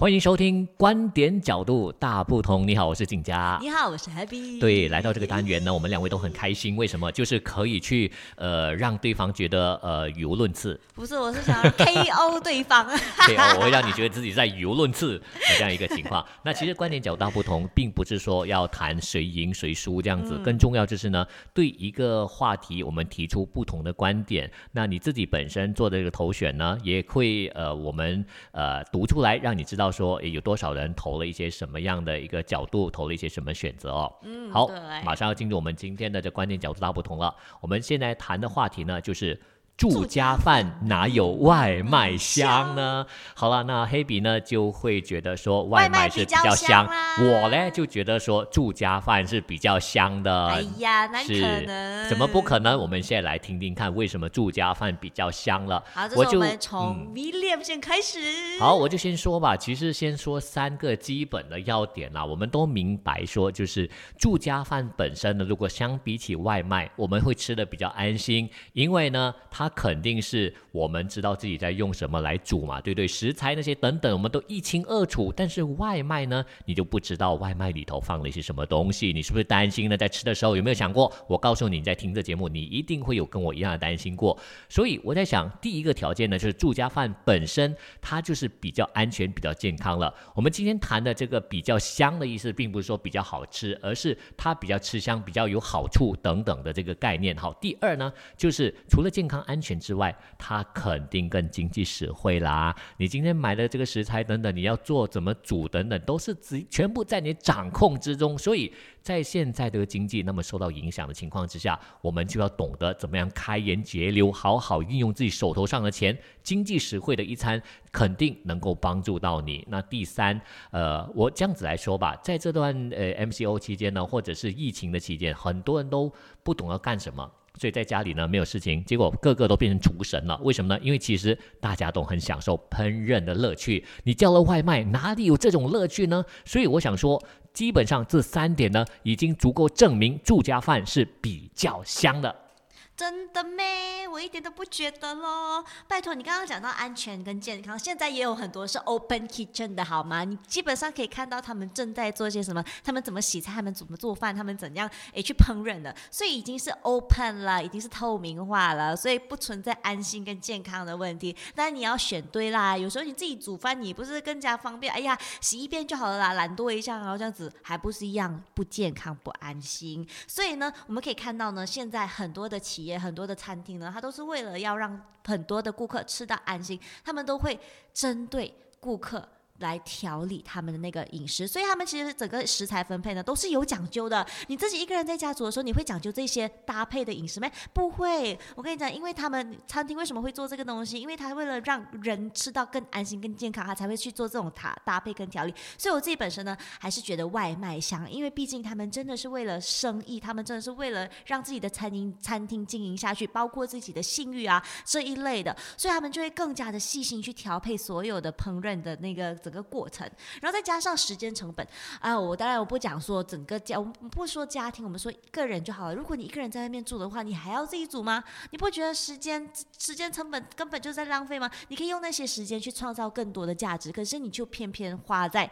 欢迎收听观点角度大不同。你好，我是景佳。你好，我是 Happy。对，来到这个单元呢，我们两位都很开心。为什么？就是可以去呃让对方觉得呃语无伦次。不是，我是想 KO 对方。对，我会让你觉得自己在语无伦次的这样一个情况。那其实观点角度大不同，并不是说要谈谁赢谁输这样子。更重要就是呢，对一个话题，我们提出不同的观点。那你自己本身做的这个投选呢，也会呃我们呃读出来，让你知道。说有多少人投了一些什么样的一个角度，投了一些什么选择哦。嗯，好，马上要进入我们今天的这关键角度大不同了。我们现在谈的话题呢，就是。住家饭哪有外卖香呢？好了，那黑笔呢就会觉得说外卖是比较香，我呢就觉得说住家饭是比较香的。哎呀，那可能？怎么不可能？我们现在来听听看，为什么住家饭比较香了？好，我就从 William 先开始。好，我就先说吧。其实先说三个基本的要点啦。我们都明白说，就是住家饭本身呢，如果相比起外卖，我们会吃的比较安心，因为呢它。肯定是我们知道自己在用什么来煮嘛，对不对？食材那些等等，我们都一清二楚。但是外卖呢，你就不知道外卖里头放了一些什么东西，你是不是担心呢？在吃的时候有没有想过？我告诉你，你在听这节目，你一定会有跟我一样的担心过。所以我在想，第一个条件呢，就是住家饭本身它就是比较安全、比较健康了。我们今天谈的这个比较香的意思，并不是说比较好吃，而是它比较吃香、比较有好处等等的这个概念。好，第二呢，就是除了健康安。全之外，它肯定更经济实惠啦。你今天买的这个食材等等，你要做怎么煮等等，都是只全部在你掌控之中。所以在现在这个经济那么受到影响的情况之下，我们就要懂得怎么样开源节流，好好运用自己手头上的钱，经济实惠的一餐肯定能够帮助到你。那第三，呃，我这样子来说吧，在这段呃 MCO 期间呢，或者是疫情的期间，很多人都不懂要干什么。所以在家里呢没有事情，结果个个都变成厨神了。为什么呢？因为其实大家都很享受烹饪的乐趣。你叫了外卖，哪里有这种乐趣呢？所以我想说，基本上这三点呢，已经足够证明住家饭是比较香的。真的咩？我一点都不觉得咯。拜托，你刚刚讲到安全跟健康，现在也有很多是 open kitchen 的好吗？你基本上可以看到他们正在做些什么，他们怎么洗菜，他们怎么做饭，他们怎样诶去烹饪的。所以已经是 open 了，已经是透明化了，所以不存在安心跟健康的问题。但你要选对啦，有时候你自己煮饭，你不是更加方便？哎呀，洗一遍就好了啦，懒惰一下，然后这样子还不是一样不健康不安心。所以呢，我们可以看到呢，现在很多的企业。也很多的餐厅呢，它都是为了要让很多的顾客吃到安心，他们都会针对顾客。来调理他们的那个饮食，所以他们其实整个食材分配呢都是有讲究的。你自己一个人在家煮的时候，你会讲究这些搭配的饮食吗？不会。我跟你讲，因为他们餐厅为什么会做这个东西？因为他为了让人吃到更安心、更健康，他才会去做这种搭搭配跟调理。所以我自己本身呢，还是觉得外卖香，因为毕竟他们真的是为了生意，他们真的是为了让自己的餐厅餐厅经营下去，包括自己的信誉啊这一类的，所以他们就会更加的细心去调配所有的烹饪的那个。整个过程，然后再加上时间成本啊！我当然我不讲说整个家，我们不说家庭，我们说一个人就好了。如果你一个人在外面住的话，你还要自己煮吗？你不觉得时间时间成本根本就在浪费吗？你可以用那些时间去创造更多的价值，可是你就偏偏花在。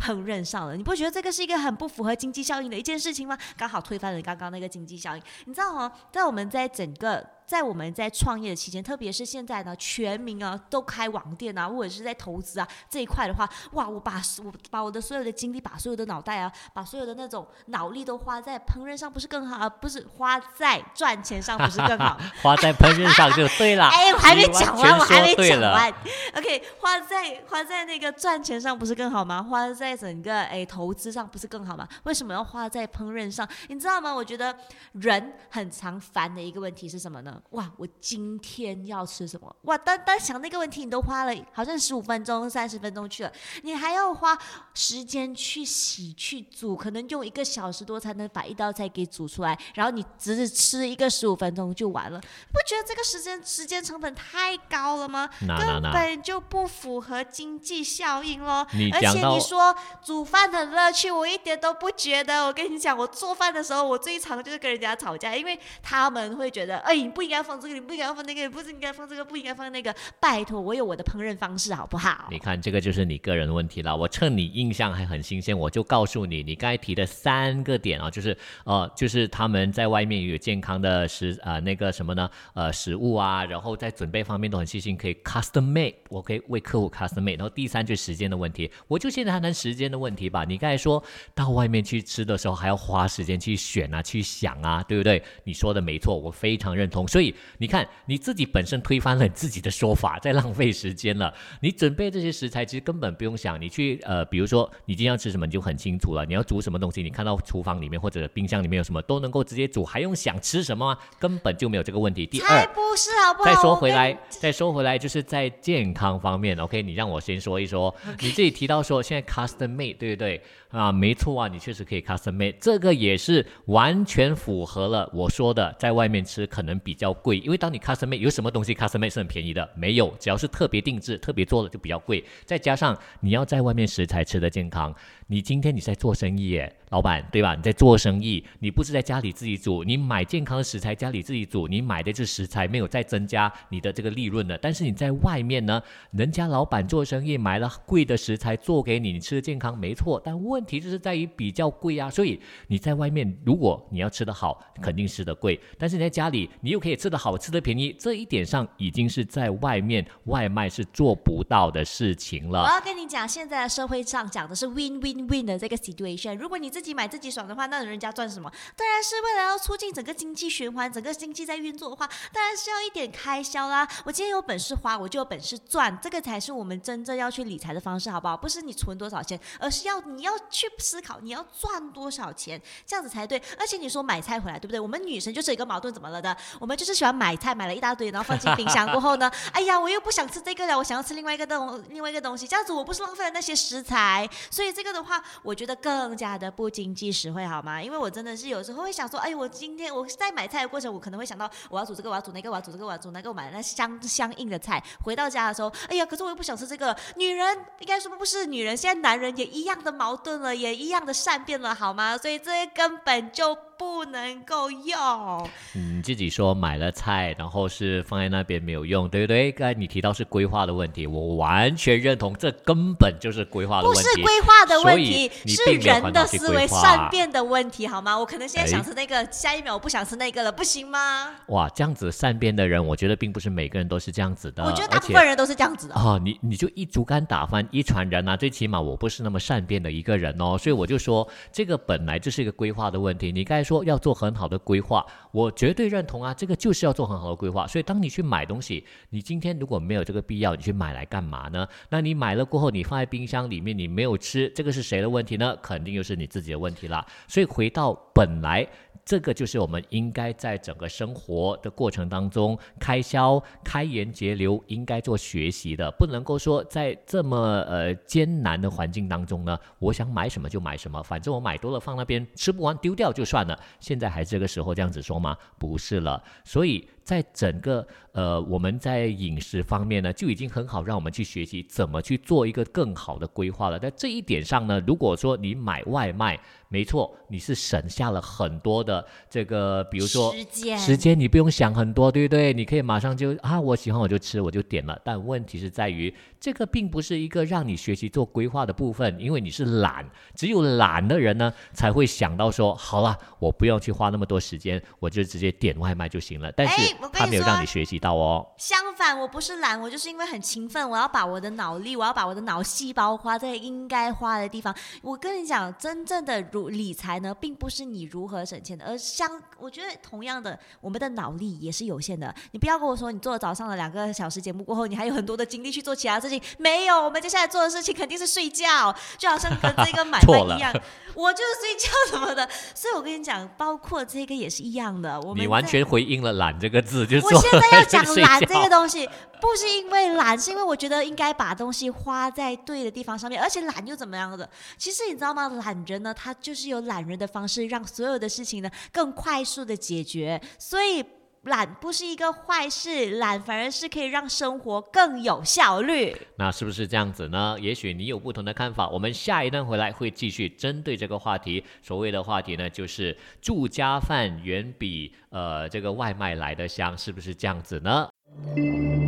烹饪上了，你不觉得这个是一个很不符合经济效应的一件事情吗？刚好推翻了刚刚那个经济效应。你知道吗？在我们在整个在我们在创业的期间，特别是现在呢，全民啊都开网店啊，或者是在投资啊这一块的话，哇，我把我把我的所有的精力，把所有的脑袋啊，把所有的那种脑力都花在烹饪上，不是更好？不是花在赚钱上，不是更好？花在烹饪上就对了。哎，我还没讲完，我还没讲完。OK，花在花在那个赚钱上不是更好吗？花在在整个哎投资上不是更好吗？为什么要花在烹饪上？你知道吗？我觉得人很常烦的一个问题是什么呢？想，哇，我今天要吃什么？哇，单单想那个问题，你都花了好像十五分钟、三十分钟去了，你还要花时间去洗、去煮，可能用一个小时多才能把一道菜给煮出来，然后你只是吃一个十五分钟就完了，不觉得这个时间时间成本太高了吗？根本就不符合经济效应咯。而且你说煮饭的乐趣，我一点都不觉得。我跟你讲，我做饭的时候，我最常就是跟人家吵架，因为他们会觉得，哎，你不应该放这个，你不应该放那个，你不是应该放这个，不应该放那个。拜托，我有我的烹饪方式，好不好？你看，这个就是你个人的问题了。我趁你印象还很新鲜，我就告诉你，你刚才提的三个点啊，就是呃，就是他们在外面有健康的食啊、呃、那个什么呢？呃，食物啊，然后在准备方面都很细心，可以 custom made，我可以为客户 custom made。然后第三就是时间的问题，我就现在谈谈时间的问题吧。你刚才说到外面去吃的时候还要花时间去选啊，去想啊，对不对？你说的没错，我非常认同。所以你看你自己本身推翻了你自己的说法，在浪费时间了。你准备这些食材其实根本不用想，你去呃，比如说你今天要吃什么，你就很清楚了。你要煮什么东西，你看到厨房里面或者冰箱里面有什么，都能够直接煮，还用想吃什么吗？根本就没有这个问题。第二。不是，好不好？再说回来，再说回来，就是在健康方面，OK，你让我先说一说。你自己提到说现在 custom made，对不对？啊，没错啊，你确实可以 custom made，这个也是完全符合了我说的，在外面吃可能比较贵，因为当你 custom made 有什么东西 custom made 是很便宜的？没有，只要是特别定制、特别做的就比较贵。再加上你要在外面食材吃的健康，你今天你在做生意耶，老板对吧？你在做生意，你不是在家里自己煮，你买健康的食材家里自己煮，你买的是食材，没有再增加你的这个利润的。但是你在外面呢，人家老板做生意买了贵的食材做给你，你吃的健康没错，但问题就是在于比较贵啊。所以你在外面，如果你要吃得好，肯定吃得贵；但是你在家里，你又可以吃得好，吃得便宜，这一点上已经是在外面外卖是做不到的事情了我。要跟你讲，现在的社会上讲的是 win win win 的这个 situation。如果你这己买自己爽的话，那人家赚什么？当然是为了要促进整个经济循环，整个经济在运作的话，当然是要一点开销啦。我今天有本事花，我就有本事赚，这个才是我们真正要去理财的方式，好不好？不是你存多少钱，而是要你要去思考你要赚多少钱，这样子才对。而且你说买菜回来，对不对？我们女生就是一个矛盾，怎么了的？我们就是喜欢买菜，买了一大堆，然后放进冰箱过后呢，哎呀，我又不想吃这个了，我想要吃另外一个东 另外一个东西，这样子我不是浪费了那些食材？所以这个的话，我觉得更加的不经济实惠，好吗？因为我真的是有时候会想说，哎，我今天我在买菜的过程，我可能会想到我要煮这个，我要煮那个，我要煮这个，我要煮那个，我买那相相应的菜，回到家的时候，哎呀，可是我又不想吃这个。女人应该说不是女人，现在男人也一样的矛盾了，也一样的善变了，好吗？所以这根本就不能够用。你自己说买了菜，然后是放在那边没有用，对不对？刚才你提到是规划的问题，我完全认同，这根本就是规划的问题。不是规划的问题，是人的思维善变的问题，好吗？我可能现在想哎吃那个，下一秒我不想吃那个了，不行吗？哇，这样子善变的人，我觉得并不是每个人都是这样子的，我觉得大部分人都是这样子的。哦，你你就一竹竿打翻一船人啊！最起码我不是那么善变的一个人哦，所以我就说这个本来就是一个规划的问题。你刚才说要做很好的规划，我绝对认同啊，这个就是要做很好的规划。所以当你去买东西，你今天如果没有这个必要，你去买来干嘛呢？那你买了过后，你放在冰箱里面，你没有吃，这个是谁的问题呢？肯定又是你自己的问题啦。所以回到本来。这个就是我们应该在整个生活的过程当中，开销开源节流应该做学习的，不能够说在这么呃艰难的环境当中呢，我想买什么就买什么，反正我买多了放那边吃不完丢掉就算了。现在还这个时候这样子说吗？不是了，所以。在整个呃，我们在饮食方面呢，就已经很好，让我们去学习怎么去做一个更好的规划了。在这一点上呢，如果说你买外卖，没错，你是省下了很多的这个，比如说时间时间你不用想很多，对不对？你可以马上就啊，我喜欢我就吃，我就点了。但问题是在于，这个并不是一个让你学习做规划的部分，因为你是懒，只有懒的人呢才会想到说，好了，我不用去花那么多时间，我就直接点外卖就行了。但是他没有让你学习到哦。相反，我不是懒，我就是因为很勤奋，我要把我的脑力，我要把我的脑细胞花在应该花的地方。我跟你讲，真正的如理财呢，并不是你如何省钱的，而相我觉得同样的，我们的脑力也是有限的。你不要跟我说，你做了早上的两个小时节目过后，你还有很多的精力去做其他事情。没有，我们接下来做的事情肯定是睡觉，就好像跟这个买卖一样，我就是睡觉什么的。所以我跟你讲，包括这个也是一样的。我们你完全回应了懒这个个字，就是我现在要讲懒这个东西，不是因为懒，是因为我觉得应该把东西花在对的地方上面，而且懒又怎么样的？其实你知道吗？懒人呢，他就是有懒人的方式，让所有的事情呢更快速的解决，所以。懒不是一个坏事，懒反而是可以让生活更有效率。那是不是这样子呢？也许你有不同的看法。我们下一段回来会继续针对这个话题。所谓的话题呢，就是住家饭远比呃这个外卖来的香，是不是这样子呢？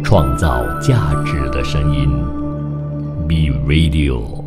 创造价值的声音，B Radio。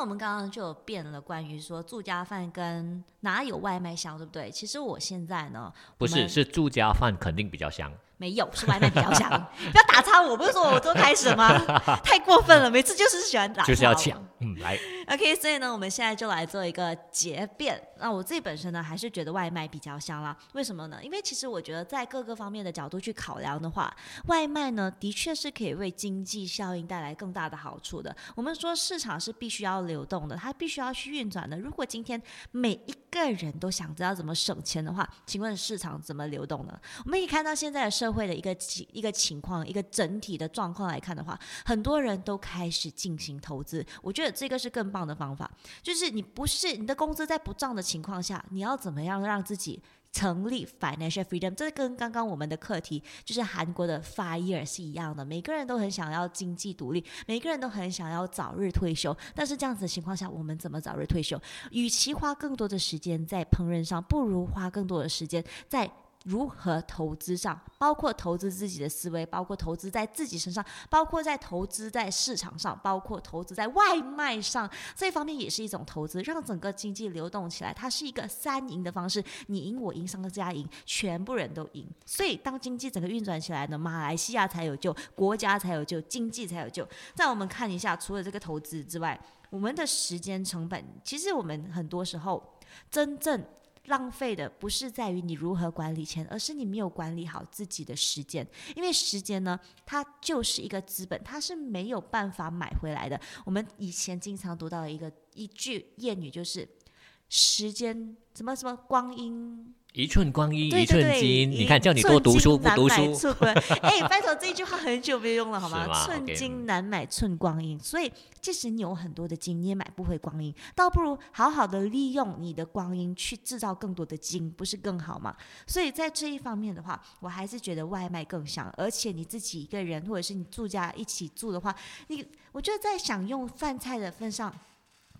我们刚刚就变了，关于说住家饭跟哪有外卖香，对不对？其实我现在呢，不是，是住家饭肯定比较香。没有，是外卖比较香。不要打岔我，不是说我都开始了吗？太过分了，每次就是喜欢打。就是要抢。嗯，来，OK，所以呢，我们现在就来做一个结辩。那我自己本身呢，还是觉得外卖比较香啦。为什么呢？因为其实我觉得在各个方面的角度去考量的话，外卖呢的确是可以为经济效应带来更大的好处的。我们说市场是必须要流动的，它必须要去运转的。如果今天每一个人都想知道怎么省钱的话，请问市场怎么流动呢？我们可以看到现在的社社会的一个情一个情况，一个整体的状况来看的话，很多人都开始进行投资。我觉得这个是更棒的方法，就是你不是你的工资在不涨的情况下，你要怎么样让自己。成立 financial freedom，这跟刚刚我们的课题就是韩国的 fire 是一样的。每个人都很想要经济独立，每个人都很想要早日退休。但是这样子的情况下，我们怎么早日退休？与其花更多的时间在烹饪上，不如花更多的时间在如何投资上，包括投资自己的思维，包括投资在自己身上，包括在投资在市场上，包括投资在外卖上，这一方面也是一种投资，让整个经济流动起来。它是一个三赢的方式，你赢我赢，商家赢，全部人都赢。所以当经济整个运转起来呢，马来西亚才有救，国家才有救，经济才有救。再我们看一下，除了这个投资之外，我们的时间成本，其实我们很多时候真正。浪费的不是在于你如何管理钱，而是你没有管理好自己的时间。因为时间呢，它就是一个资本，它是没有办法买回来的。我们以前经常读到的一个一句谚语，就是时间什么什么光阴。一寸光阴一寸金。你看，叫你多读书不读书，哎，拜托，这一句话很久没用了，好吗？吗寸金嗯难买寸光阴，所以即使你有很多的金，你也买不回光阴，倒不如好好的利用你的光阴去制造更多的金，不是更好吗？所以在这一方面的话，我还是觉得外卖更香，而且你自己一个人或者是你住家一起住的话，你我觉得在享用饭菜的份上。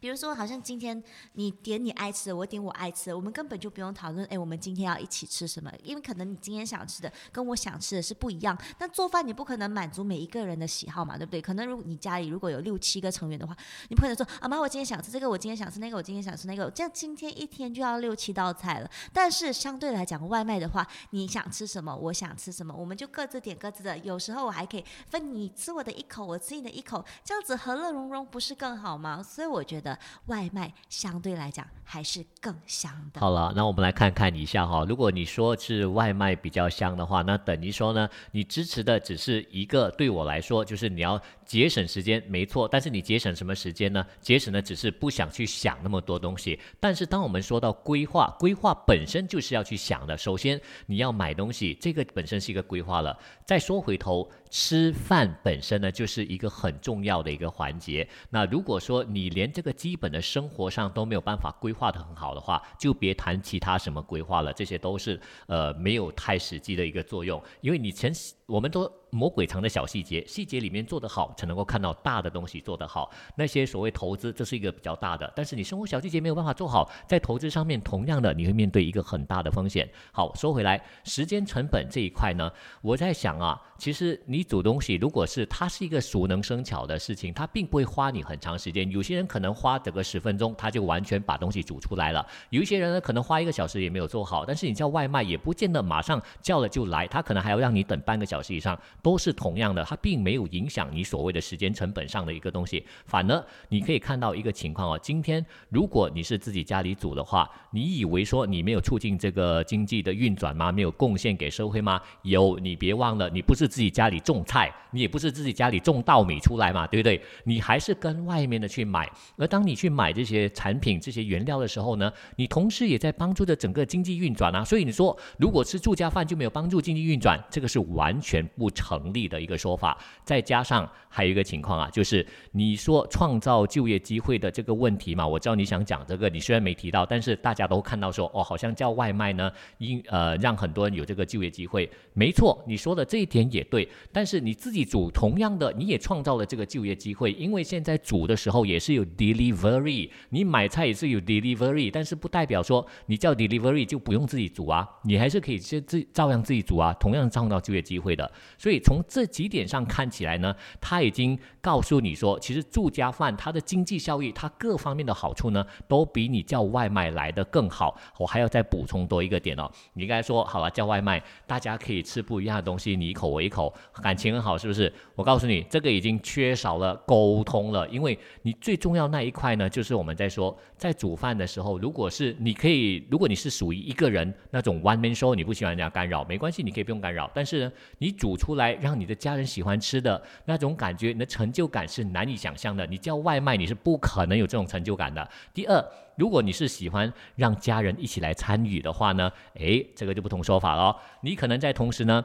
比如说，好像今天你点你爱吃的，我点我爱吃的，我们根本就不用讨论，哎，我们今天要一起吃什么？因为可能你今天想吃的跟我想吃的是不一样。但做饭你不可能满足每一个人的喜好嘛，对不对？可能如果你家里如果有六七个成员的话，你不可能说，啊妈，我今天想吃这个，我今天想吃那个，我今天想吃那个，这样今天一天就要六七道菜了。但是相对来讲，外卖的话，你想吃什么，我想吃什么，我们就各自点各自的。有时候我还可以分你吃我的一口，我吃你的一口，这样子和乐融融，不是更好吗？所以我觉得外卖相对来讲还是更香的。好了，那我们来看看一下哈。如果你说是外卖比较香的话，那等于说呢，你支持的只是一个，对我来说就是你要节省时间，没错。但是你节省什么时间呢？节省的只是不想去想那么多东西。但是当我们说到规划，规划本身就是要去想的。首先你要买东西，这个本身是一个规划了。再说回头，吃饭本身呢，就是一个很重要的一个环节。那如果说你连这个基本的生活上都没有办法规划的很好的话，就别谈其他什么规划了，这些都是呃没有太实际的一个作用，因为你前我们都魔鬼藏的小细节，细节里面做得好，才能够看到大的东西做得好。那些所谓投资，这是一个比较大的，但是你生活小细节没有办法做好，在投资上面同样的你会面对一个很大的风险。好，说回来，时间成本这一块呢，我在想啊，其实你煮东西，如果是它是一个熟能生巧的事情，它并不会花你很长时间。有些人可能花整个十分钟，他就完全把东西煮出来了；有一些人呢，可能花一个小时也没有做好。但是你叫外卖，也不见得马上叫了就来，他可能还要让你等半个小时小时以上，都是同样的，它并没有影响你所谓的时间成本上的一个东西。反而你可以看到一个情况哦，今天如果你是自己家里煮的话，你以为说你没有促进这个经济的运转吗？没有贡献给社会吗？有，你别忘了，你不是自己家里种菜，你也不是自己家里种稻米出来嘛，对不对？你还是跟外面的去买。而当你去买这些产品、这些原料的时候呢，你同时也在帮助着整个经济运转啊。所以你说，如果吃住家饭就没有帮助经济运转，这个是完全不成立的一个说法。再加上还有一个情况啊，就是你说创造就业机会的这个问题嘛，我知道你想讲这个，你虽然没提到，但是大家都看到说，哦，好像叫外卖呢，因呃让很多人有这个就业机会。没错，你说的这一点也对。但是你自己煮，同样的，你也创造了这个就业机会，因为现在煮的时候也是有 delivery，你买菜也是有 delivery，但是不代表说你叫 delivery 就不用自己煮啊，你还是可以自自照样自己煮啊，同样创造就业机会的。所以从这几点上看起来呢，他已经告诉你说，其实住家饭它的经济效益，它各方面的好处呢，都比你叫外卖来的更好。我还要再补充多一个点哦，你应该说好了叫外卖，大家可以吃不一样的东西，你一口我一口，感情很好，是不是？我告诉你，这个已经缺少了沟通了，因为你最重要那一块呢，就是我们在说，在煮饭的时候，如果是你可以，如果你是属于一个人那种 one man show，你不喜欢人家干扰，没关系，你可以不用干扰。但是呢，你煮出来让你的家人喜欢吃的那种感觉，你的成就感是难以想象的。你叫外卖，你是不可能有这种成就感的。第二，如果你是喜欢让家人一起来参与的话呢，诶，这个就不同说法了。你可能在同时呢。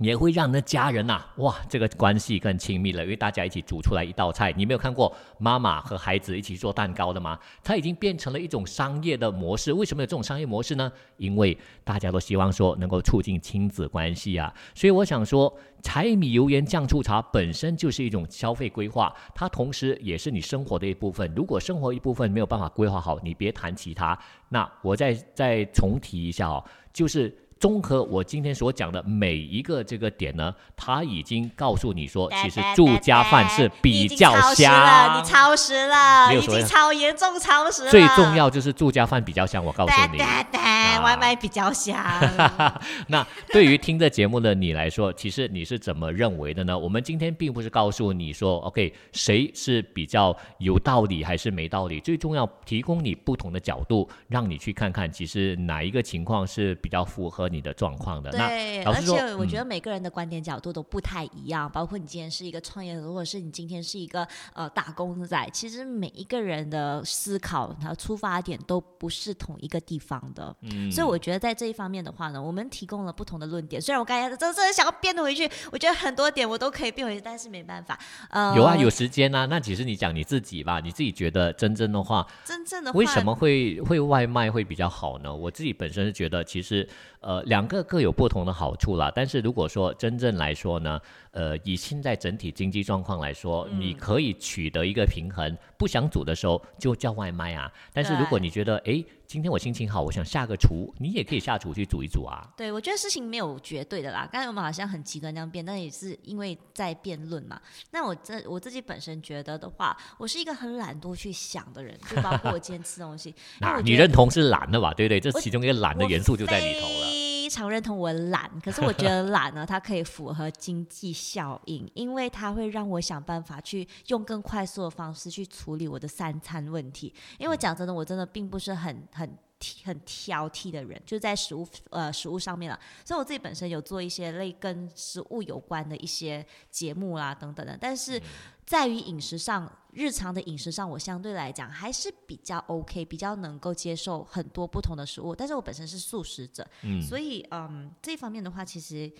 也会让那家人呐，哇，这个关系更亲密了，因为大家一起煮出来一道菜。你没有看过妈妈和孩子一起做蛋糕的吗？它已经变成了一种商业的模式。为什么有这种商业模式呢？因为大家都希望说能够促进亲子关系啊。所以我想说，柴米油盐酱醋茶本身就是一种消费规划，它同时也是你生活的一部分。如果生活一部分没有办法规划好，你别谈其他。那我再再重提一下哦，就是。综合我今天所讲的每一个这个点呢，他已经告诉你说，其实住家饭是比较香。你超时了，已经超严重超时了。最重要就是住家饭比较香，我告诉你。外卖比较香。那对于听这节目的你来说，其实你是怎么认为的呢？我们今天并不是告诉你说，OK，谁是比较有道理还是没道理？最重要，提供你不同的角度，让你去看看，其实哪一个情况是比较符合你的状况的。对，而且我觉得每个人的观点角度都不太一样。包括你今天是一个创业者，或者是你今天是一个呃打工仔，其实每一个人的思考和出发点都不是同一个地方的。嗯。所以我觉得在这一方面的话呢，我们提供了不同的论点。虽然我刚才真的想要变回去，我觉得很多点我都可以变回去，但是没办法。呃，有啊，有时间啊。那其实你讲你自己吧，你自己觉得真正的话，真正的为什么会会外卖会比较好呢？我自己本身是觉得，其实呃两个各有不同的好处啦。但是如果说真正来说呢，呃，以现在整体经济状况来说，你可以取得一个平衡。不想煮的时候就叫外卖啊。但是如果你觉得哎。今天我心情好，我想下个厨，你也可以下厨去煮一煮啊。对，我觉得事情没有绝对的啦。刚才我们好像很极端这样变，但也是因为在辩论嘛。那我这我自己本身觉得的话，我是一个很懒惰去想的人，就包括我今天吃东西。那你认同是懒的吧？对不对？这其中一个懒的元素就在里头了。非常认同我懒，可是我觉得懒呢，它可以符合经济效应，因为它会让我想办法去用更快速的方式去处理我的三餐问题。因为讲真的，我真的并不是很很很挑剔的人，就在食物呃食物上面了。所以我自己本身有做一些类跟食物有关的一些节目啦等等的，但是。在于饮食上，日常的饮食上，我相对来讲还是比较 OK，比较能够接受很多不同的食物。但是我本身是素食者，所以嗯，这方面的话，其实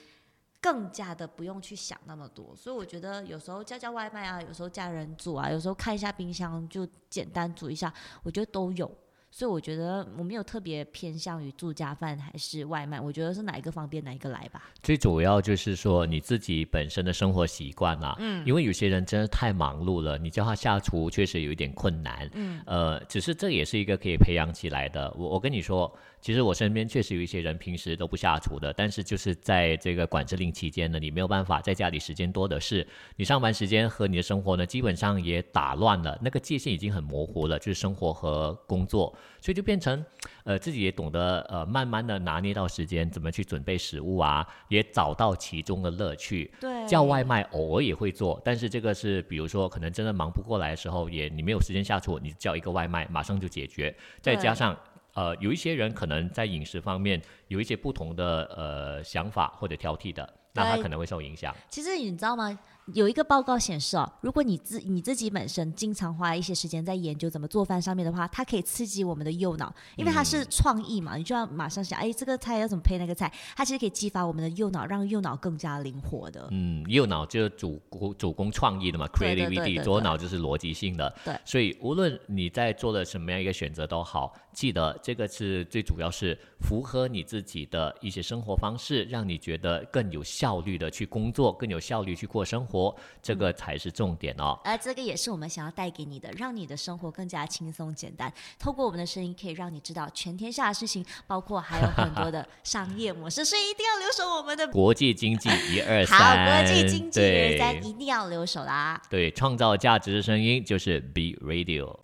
更加的不用去想那么多。所以我觉得有时候叫叫外卖啊，有时候家人煮啊，有时候看一下冰箱就简单煮一下，我觉得都有。所以我觉得我没有特别偏向于住家饭还是外卖，我觉得是哪一个方便哪一个来吧。最主要就是说你自己本身的生活习惯啦，嗯，因为有些人真的太忙碌了，你叫他下厨确实有一点困难，嗯，呃，只是这也是一个可以培养起来的。我我跟你说。其实我身边确实有一些人平时都不下厨的，但是就是在这个管制令期间呢，你没有办法在家里时间多的是，你上班时间和你的生活呢基本上也打乱了，那个界限已经很模糊了，就是生活和工作。所以就变成 呃自己也懂得呃慢慢的拿捏到时间，怎么去准备食物啊，也找到其中的乐趣。对，叫外卖偶尔也会做，但是这个是比如说可能真的忙不过来的时候，也你没有时间下厨，你叫一个外卖马上就解决，再加上。呃，有一些人可能在饮食方面有一些不同的呃想法或者挑剔的，那他可能会受影响。其实你知道吗？有一个报告显示哦，如果你自你自己本身经常花一些时间在研究怎么做饭上面的话，它可以刺激我们的右脑，因为它是创意嘛，你就要马上想，哎，这个菜要怎么配那个菜，它其实可以激发我们的右脑，让右脑更加灵活的。嗯，右脑就是主攻主攻创意的嘛，creativity，左脑就是逻辑性的。对所以无论你在做了什么样一个选择都好，记得这个是最主要是符合你自己的一些生活方式，让你觉得更有效率的去工作，更有效率去过生活，这个才是重点哦。而这个也是我们想要带给你的，让你的生活更加轻松简单。透过我们的声音，可以让你知道全天下的事情，包括还有很多的 商业模式，所以一定要留守我们的国际经济 一二好三，国际经济一二三，一定要留守啦。对，创造价值的声音就是 B Radio，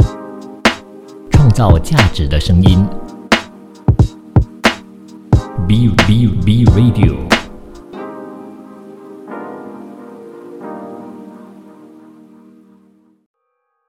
创造价值的声音，B B B Radio。